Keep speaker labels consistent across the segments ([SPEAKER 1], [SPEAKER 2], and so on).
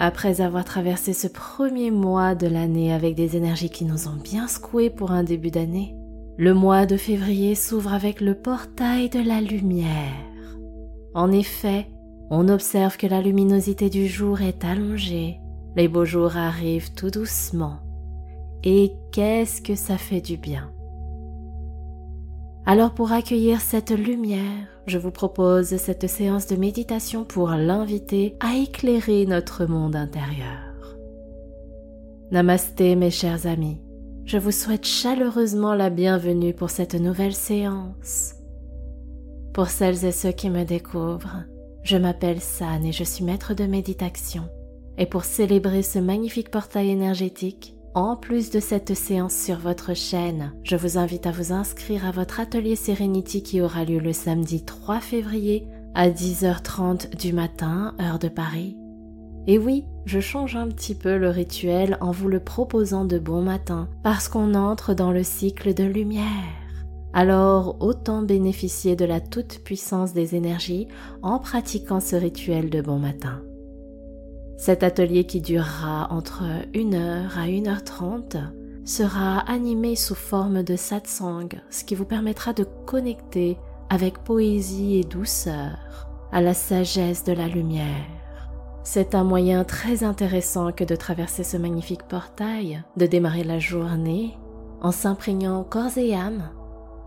[SPEAKER 1] Après avoir traversé ce premier mois de l'année avec des énergies qui nous ont bien secoués pour un début d'année, le mois de février s'ouvre avec le portail de la lumière. En effet, on observe que la luminosité du jour est allongée, les beaux jours arrivent tout doucement. Et qu'est-ce que ça fait du bien? Alors pour accueillir cette lumière, je vous propose cette séance de méditation pour l'inviter à éclairer notre monde intérieur. Namasté mes chers amis, je vous souhaite chaleureusement la bienvenue pour cette nouvelle séance. Pour celles et ceux qui me découvrent, je m'appelle San et je suis maître de méditation. Et pour célébrer ce magnifique portail énergétique, en plus de cette séance sur votre chaîne, je vous invite à vous inscrire à votre atelier Serenity qui aura lieu le samedi 3 février à 10h30 du matin, heure de Paris. Et oui, je change un petit peu le rituel en vous le proposant de bon matin parce qu'on entre dans le cycle de lumière. Alors autant bénéficier de la toute-puissance des énergies en pratiquant ce rituel de bon matin. Cet atelier qui durera entre 1h à 1h30 sera animé sous forme de satsang, ce qui vous permettra de connecter avec poésie et douceur à la sagesse de la lumière. C'est un moyen très intéressant que de traverser ce magnifique portail, de démarrer la journée en s'imprégnant corps et âme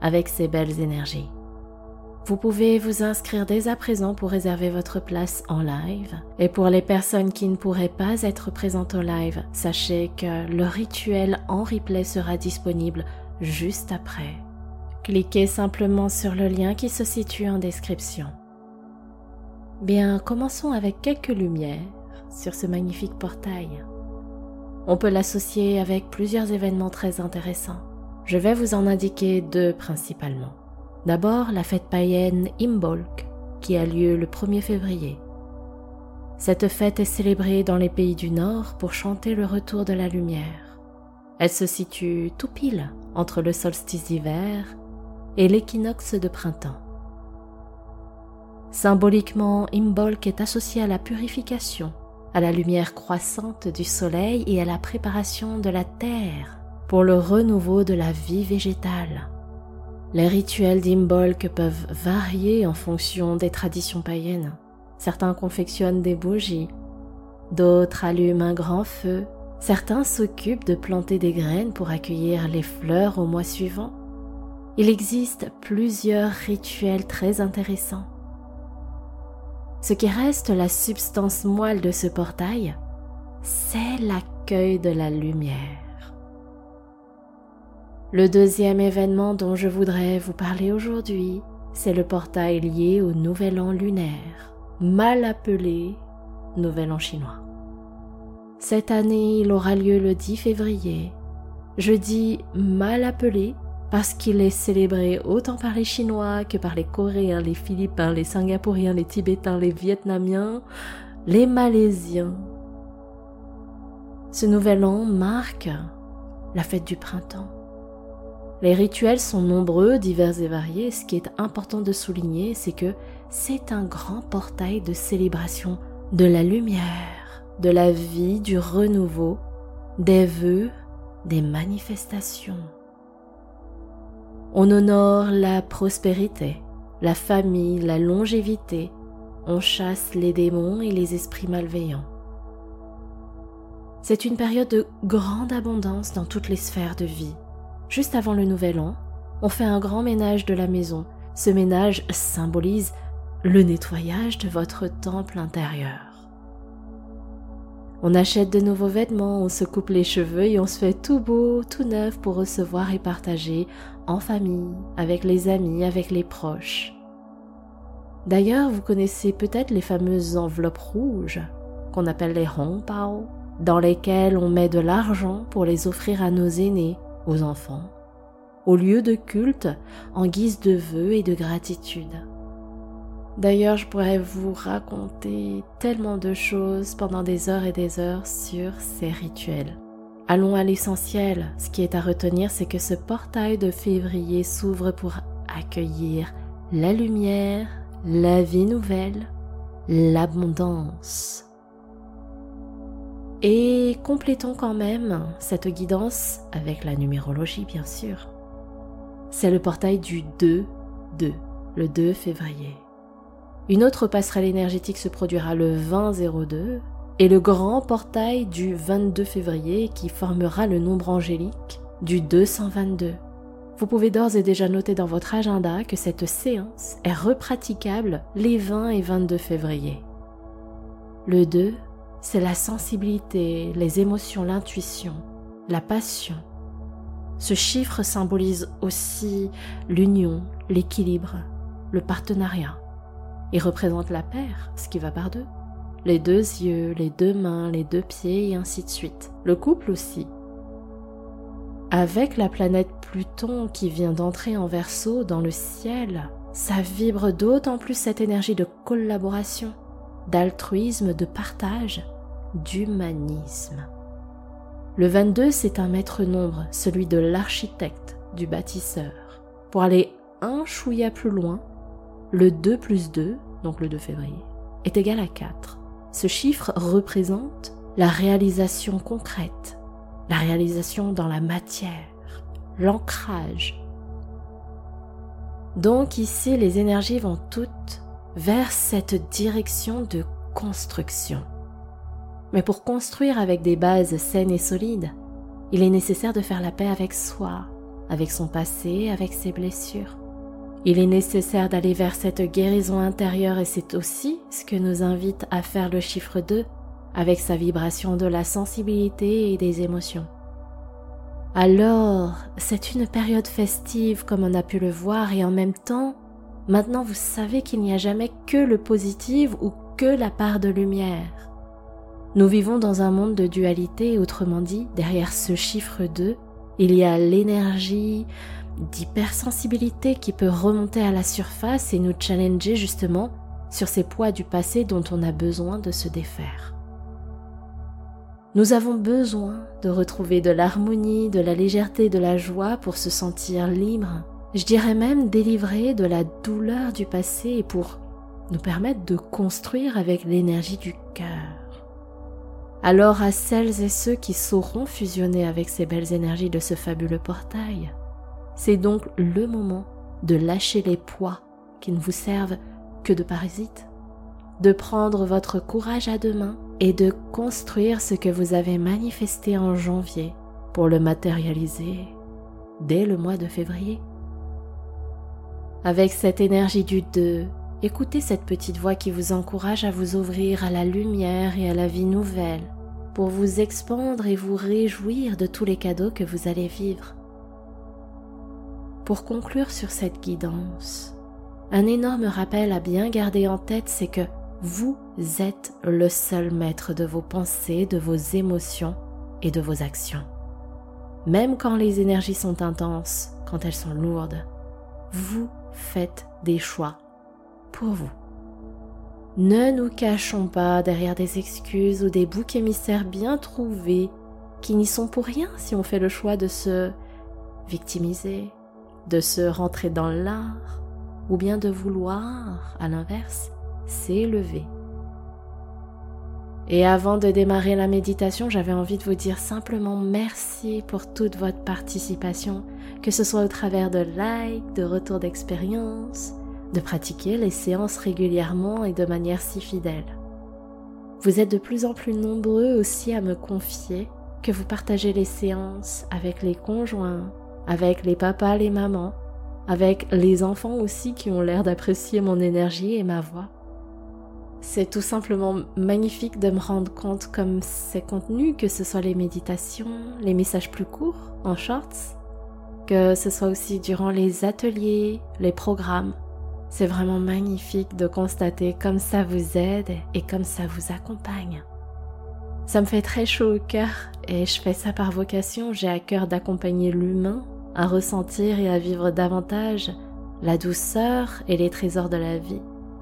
[SPEAKER 1] avec ces belles énergies. Vous pouvez vous inscrire dès à présent pour réserver votre place en live. Et pour les personnes qui ne pourraient pas être présentes au live, sachez que le rituel en replay sera disponible juste après. Cliquez simplement sur le lien qui se situe en description. Bien, commençons avec quelques lumières sur ce magnifique portail. On peut l'associer avec plusieurs événements très intéressants. Je vais vous en indiquer deux principalement. D'abord, la fête païenne Imbolc, qui a lieu le 1er février. Cette fête est célébrée dans les pays du Nord pour chanter le retour de la lumière. Elle se situe tout pile entre le solstice d'hiver et l'équinoxe de printemps. Symboliquement, Imbolc est associé à la purification, à la lumière croissante du soleil et à la préparation de la terre pour le renouveau de la vie végétale. Les rituels d'Imbolc peuvent varier en fonction des traditions païennes. Certains confectionnent des bougies, d'autres allument un grand feu, certains s'occupent de planter des graines pour accueillir les fleurs au mois suivant. Il existe plusieurs rituels très intéressants. Ce qui reste la substance moelle de ce portail, c'est l'accueil de la lumière. Le deuxième événement dont je voudrais vous parler aujourd'hui, c'est le portail lié au Nouvel An lunaire, mal appelé Nouvel An chinois. Cette année, il aura lieu le 10 février. Je dis mal appelé parce qu'il est célébré autant par les Chinois que par les Coréens, les Philippins, les Singapouriens, les Tibétains, les Vietnamiens, les Malaisiens. Ce nouvel an marque la fête du printemps. Les rituels sont nombreux, divers et variés. Ce qui est important de souligner, c'est que c'est un grand portail de célébration de la lumière, de la vie, du renouveau, des vœux, des manifestations. On honore la prospérité, la famille, la longévité. On chasse les démons et les esprits malveillants. C'est une période de grande abondance dans toutes les sphères de vie juste avant le nouvel an, on fait un grand ménage de la maison. Ce ménage symbolise le nettoyage de votre temple intérieur. On achète de nouveaux vêtements, on se coupe les cheveux et on se fait tout beau, tout neuf pour recevoir et partager en famille, avec les amis, avec les proches. D'ailleurs, vous connaissez peut-être les fameuses enveloppes rouges qu'on appelle les Hongpao, dans lesquelles on met de l'argent pour les offrir à nos aînés aux enfants, au lieu de culte en guise de vœux et de gratitude. D'ailleurs, je pourrais vous raconter tellement de choses pendant des heures et des heures sur ces rituels. Allons à l'essentiel. Ce qui est à retenir, c'est que ce portail de février s'ouvre pour accueillir la lumière, la vie nouvelle, l'abondance. Et complétons quand même cette guidance avec la numérologie, bien sûr. C'est le portail du 2-2, le 2 février. Une autre passerelle énergétique se produira le 20-02 et le grand portail du 22 février qui formera le nombre angélique du 222. Vous pouvez d'ores et déjà noter dans votre agenda que cette séance est repraticable les 20 et 22 février. Le 2, c'est la sensibilité, les émotions, l'intuition, la passion. Ce chiffre symbolise aussi l'union, l'équilibre, le partenariat. Il représente la paire, ce qui va par deux les deux yeux, les deux mains, les deux pieds et ainsi de suite. Le couple aussi. Avec la planète Pluton qui vient d'entrer en verso dans le ciel, ça vibre d'autant plus cette énergie de collaboration, d'altruisme, de partage, d'humanisme. Le 22, c'est un maître nombre, celui de l'architecte, du bâtisseur. Pour aller un chouïa plus loin, le 2 plus 2, donc le 2 février, est égal à 4. Ce chiffre représente la réalisation concrète, la réalisation dans la matière, l'ancrage. Donc ici, les énergies vont toutes vers cette direction de construction. Mais pour construire avec des bases saines et solides, il est nécessaire de faire la paix avec soi, avec son passé, avec ses blessures. Il est nécessaire d'aller vers cette guérison intérieure et c'est aussi ce que nous invite à faire le chiffre 2 avec sa vibration de la sensibilité et des émotions. Alors, c'est une période festive comme on a pu le voir et en même temps, maintenant vous savez qu'il n'y a jamais que le positif ou que la part de lumière. Nous vivons dans un monde de dualité, autrement dit, derrière ce chiffre 2, il y a l'énergie, d'hypersensibilité qui peut remonter à la surface et nous challenger justement sur ces poids du passé dont on a besoin de se défaire. Nous avons besoin de retrouver de l'harmonie, de la légèreté, de la joie pour se sentir libre, je dirais même délivré de la douleur du passé et pour nous permettre de construire avec l'énergie du cœur. Alors à celles et ceux qui sauront fusionner avec ces belles énergies de ce fabuleux portail, c'est donc le moment de lâcher les poids qui ne vous servent que de parasites, de prendre votre courage à deux mains et de construire ce que vous avez manifesté en janvier pour le matérialiser dès le mois de février. Avec cette énergie du 2, écoutez cette petite voix qui vous encourage à vous ouvrir à la lumière et à la vie nouvelle pour vous expandre et vous réjouir de tous les cadeaux que vous allez vivre. Pour conclure sur cette guidance, un énorme rappel à bien garder en tête, c'est que vous êtes le seul maître de vos pensées, de vos émotions et de vos actions. Même quand les énergies sont intenses, quand elles sont lourdes, vous faites des choix pour vous. Ne nous cachons pas derrière des excuses ou des boucs émissaires bien trouvés qui n'y sont pour rien si on fait le choix de se victimiser, de se rentrer dans l'art ou bien de vouloir, à l'inverse, s'élever. Et avant de démarrer la méditation, j'avais envie de vous dire simplement merci pour toute votre participation, que ce soit au travers de likes, de retours d'expérience, de pratiquer les séances régulièrement et de manière si fidèle. Vous êtes de plus en plus nombreux aussi à me confier que vous partagez les séances avec les conjoints, avec les papas, les mamans, avec les enfants aussi qui ont l'air d'apprécier mon énergie et ma voix. C'est tout simplement magnifique de me rendre compte comme ces contenus, que ce soit les méditations, les messages plus courts en shorts, que ce soit aussi durant les ateliers, les programmes. C'est vraiment magnifique de constater comme ça vous aide et comme ça vous accompagne. Ça me fait très chaud au cœur et je fais ça par vocation. J'ai à cœur d'accompagner l'humain à ressentir et à vivre davantage la douceur et les trésors de la vie.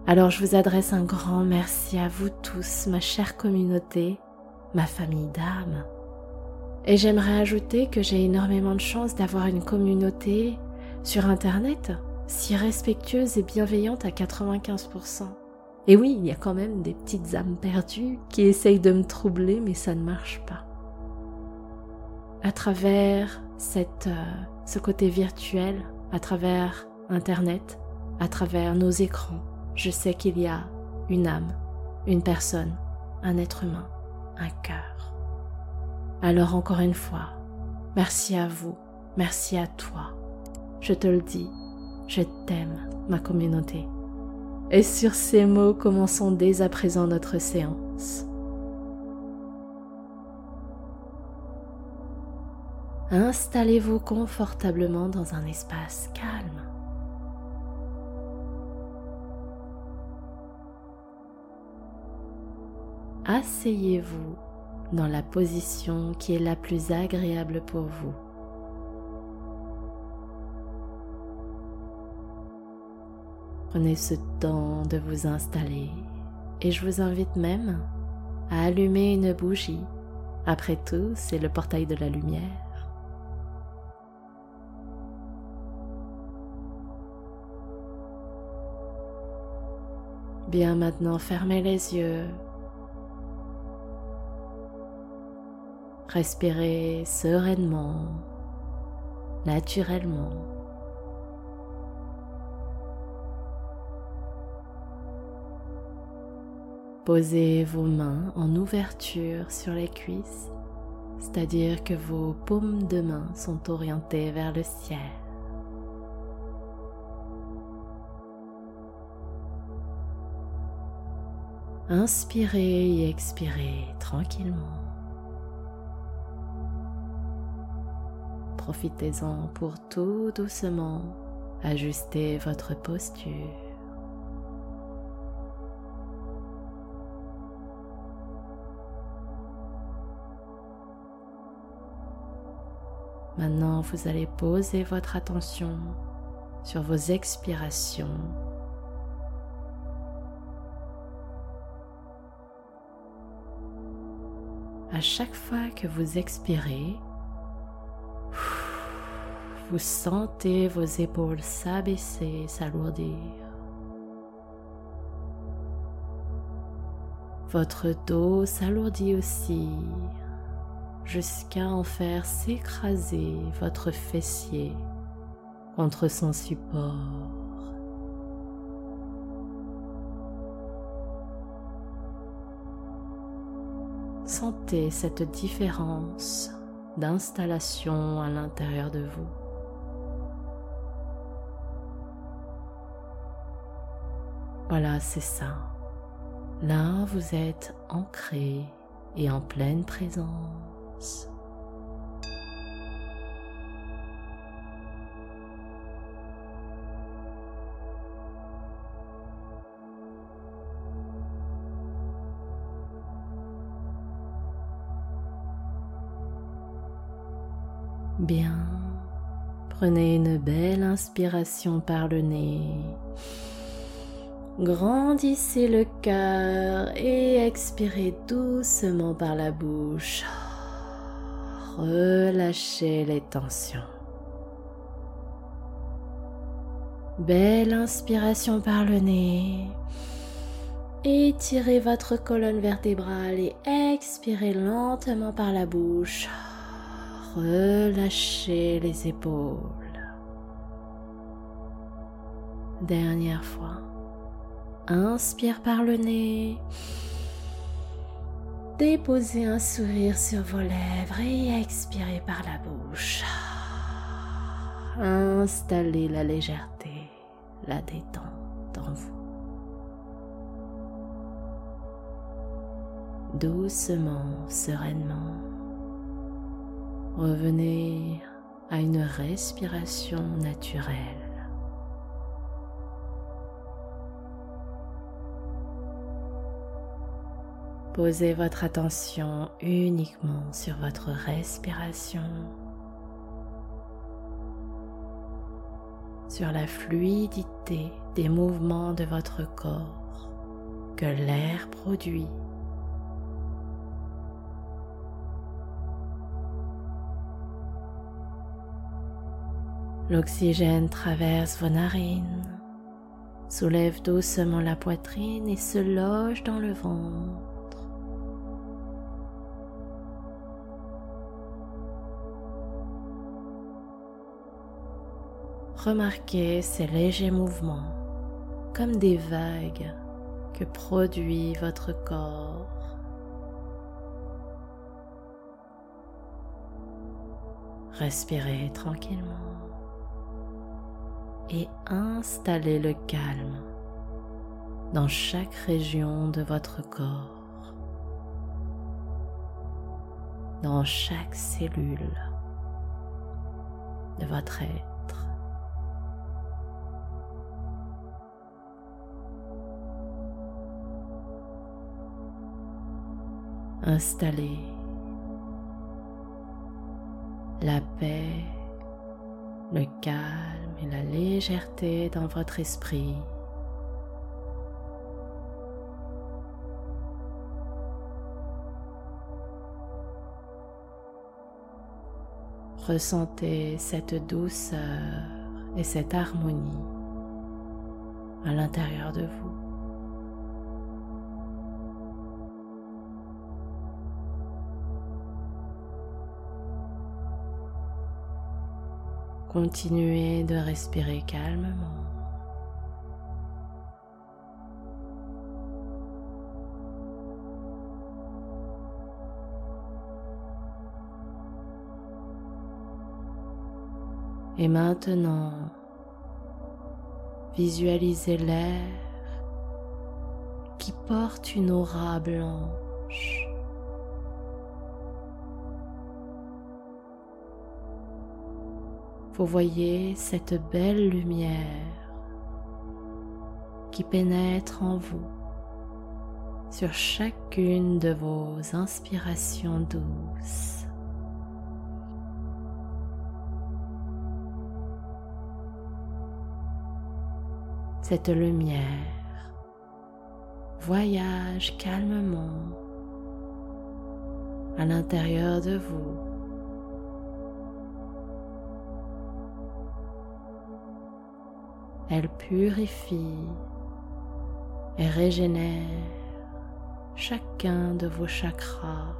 [SPEAKER 1] Alors je vous adresse un grand merci à vous tous, ma chère communauté, ma famille d'âmes. Et j'aimerais ajouter que j'ai énormément de chance d'avoir une communauté sur Internet si respectueuse et bienveillante à 95%. Et oui, il y a quand même des petites âmes perdues qui essayent de me troubler, mais ça ne marche pas. À travers euh, ce côté virtuel, à travers Internet, à travers nos écrans, je sais qu'il y a une âme, une personne, un être humain, un cœur. Alors encore une fois, merci à vous, merci à toi. Je te le dis, je t'aime, ma communauté. Et sur ces mots, commençons dès à présent notre séance. Installez-vous confortablement dans un espace calme. Asseyez-vous dans la position qui est la plus agréable pour vous. Prenez ce temps de vous installer et je vous invite même à allumer une bougie. Après tout, c'est le portail de la lumière. Bien maintenant, fermez les yeux. Respirez sereinement, naturellement. Posez vos mains en ouverture sur les cuisses, c'est-à-dire que vos paumes de main sont orientées vers le ciel. Inspirez et expirez tranquillement. Profitez-en pour tout doucement ajuster votre posture. Maintenant, vous allez poser votre attention sur vos expirations. À chaque fois que vous expirez, vous sentez vos épaules s'abaisser, s'alourdir. Votre dos s'alourdit aussi jusqu'à en faire s'écraser votre fessier contre son support. Sentez cette différence d'installation à l'intérieur de vous. Voilà, c'est ça. Là, vous êtes ancré et en pleine présence. Bien, prenez une belle inspiration par le nez. Grandissez le cœur et expirez doucement par la bouche relâchez les tensions. Belle inspiration par le nez. Étirez votre colonne vertébrale et expirez lentement par la bouche. Relâchez les épaules. Dernière fois. Inspire par le nez. Déposez un sourire sur vos lèvres et expirez par la bouche. Installez la légèreté, la détente en vous. Doucement, sereinement, revenez à une respiration naturelle. Posez votre attention uniquement sur votre respiration, sur la fluidité des mouvements de votre corps que l'air produit. L'oxygène traverse vos narines, Soulève doucement la poitrine et se loge dans le ventre. Remarquez ces légers mouvements comme des vagues que produit votre corps. Respirez tranquillement et installez le calme dans chaque région de votre corps, dans chaque cellule de votre être. Installez la paix, le calme et la légèreté dans votre esprit. Ressentez cette douceur et cette harmonie à l'intérieur de vous. Continuez de respirer calmement. Et maintenant, visualisez l'air qui porte une aura blanche. Vous voyez cette belle lumière qui pénètre en vous sur chacune de vos inspirations douces. Cette lumière voyage calmement à l'intérieur de vous Elle purifie et régénère chacun de vos chakras.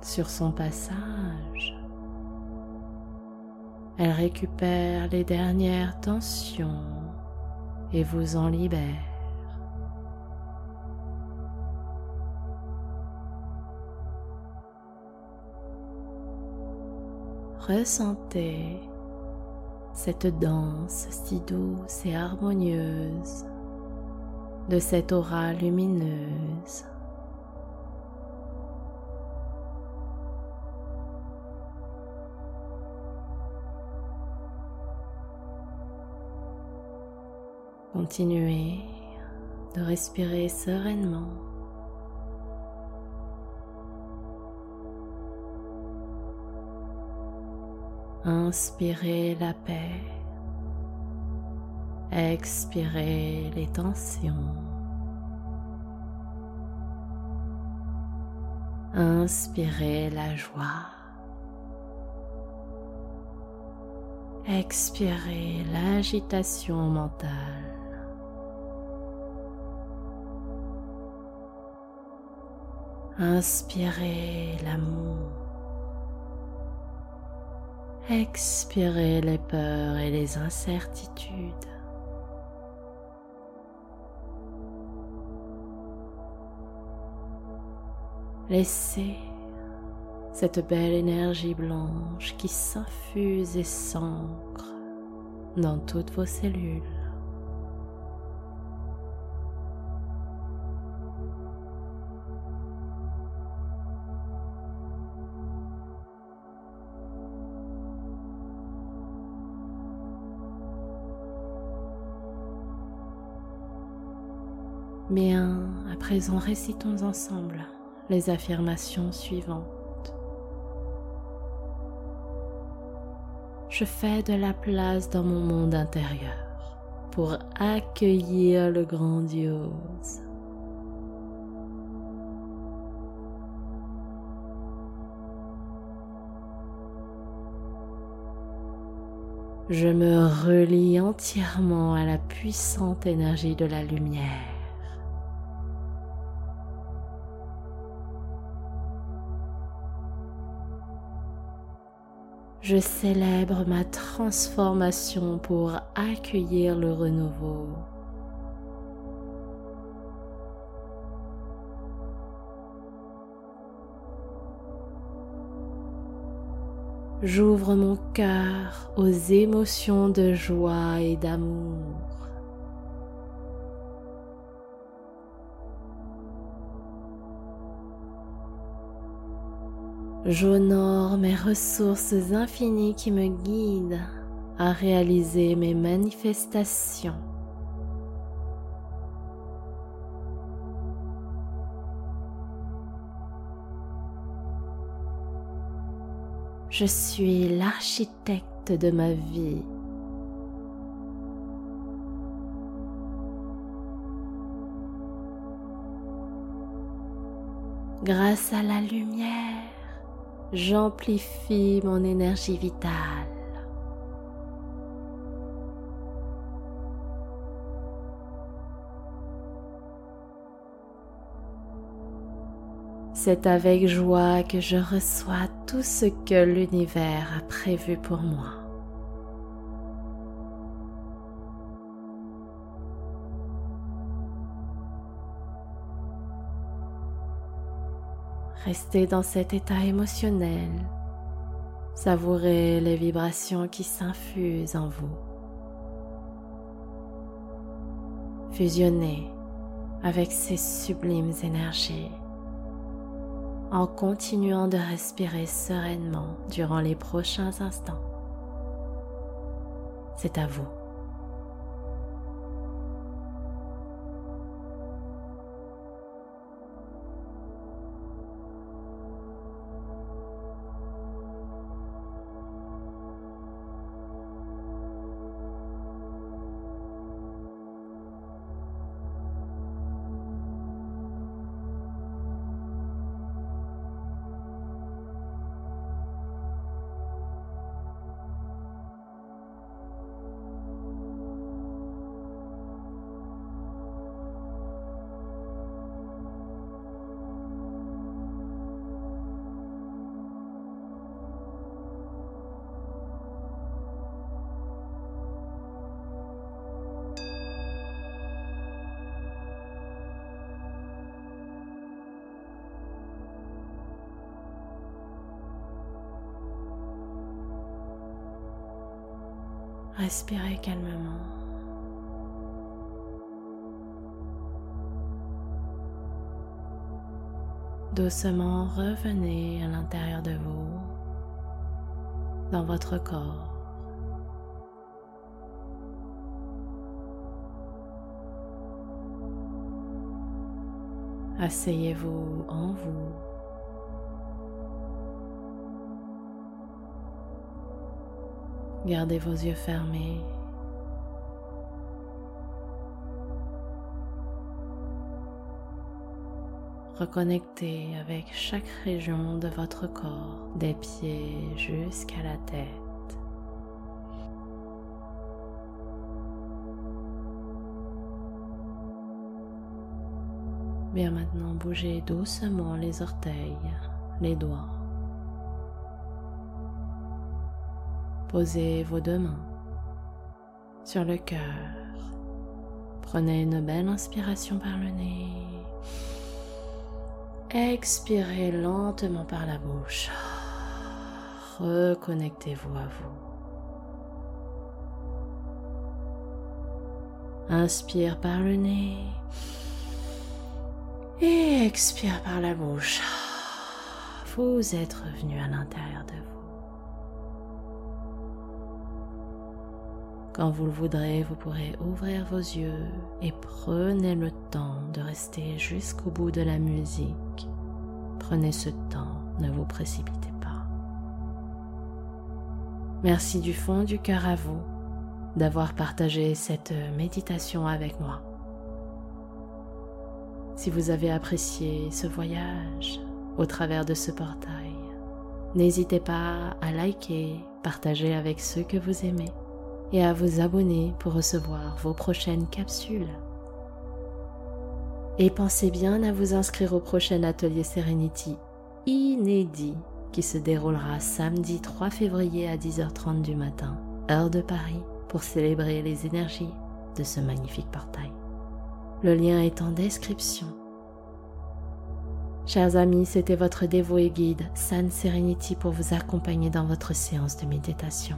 [SPEAKER 1] Sur son passage, elle récupère les dernières tensions et vous en libère. Ressentez cette danse si douce et harmonieuse de cette aura lumineuse. Continuez de respirer sereinement. Inspirez la paix. Expirez les tensions. Inspirez la joie. Expirez l'agitation mentale. Inspirez l'amour. Expirez les peurs et les incertitudes. Laissez cette belle énergie blanche qui s'infuse et s'ancre dans toutes vos cellules. Bien, à présent, récitons ensemble les affirmations suivantes. Je fais de la place dans mon monde intérieur pour accueillir le grandiose. Je me relie entièrement à la puissante énergie de la lumière. Je célèbre ma transformation pour accueillir le renouveau. J'ouvre mon cœur aux émotions de joie et d'amour. J'honore mes ressources infinies qui me guident à réaliser mes manifestations. Je suis l'architecte de ma vie. Grâce à la lumière, j'amplifie mon énergie vitale. C'est avec joie que je reçois tout ce que l'univers a prévu pour moi. Restez dans cet état émotionnel. Savourez les vibrations qui s'infusent en vous. Fusionnez avec ces sublimes énergies en continuant de respirer sereinement durant les prochains instants. C'est à vous. Respirez calmement. Doucement revenez à l'intérieur de vous, dans votre corps. Asseyez-vous en vous. Gardez vos yeux fermés. Reconnectez avec chaque région de votre corps, des pieds jusqu'à la tête. Bien maintenant, bougez doucement les orteils, les doigts. Posez vos deux mains sur le cœur. Prenez une belle inspiration par le nez. Expirez lentement par la bouche. Reconnectez-vous à vous. Inspire par le nez et expire par la bouche. Vous êtes revenu à l'intérieur de vous. Quand vous le voudrez, vous pourrez ouvrir vos yeux et prenez le temps de rester jusqu'au bout de la musique. Prenez ce temps, ne vous précipitez pas. Merci du fond du cœur à vous d'avoir partagé cette méditation avec moi. Si vous avez apprécié ce voyage au travers de ce portail, n'hésitez pas à liker, partager avec ceux que vous aimez et à vous abonner pour recevoir vos prochaines capsules. Et pensez bien à vous inscrire au prochain atelier Serenity inédit qui se déroulera samedi 3 février à 10h30 du matin, heure de Paris, pour célébrer les énergies de ce magnifique portail. Le lien est en description. Chers amis, c'était votre dévoué guide San Serenity pour vous accompagner dans votre séance de méditation.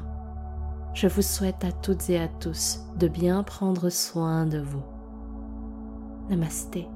[SPEAKER 1] Je vous souhaite à toutes et à tous de bien prendre soin de vous. Namasté.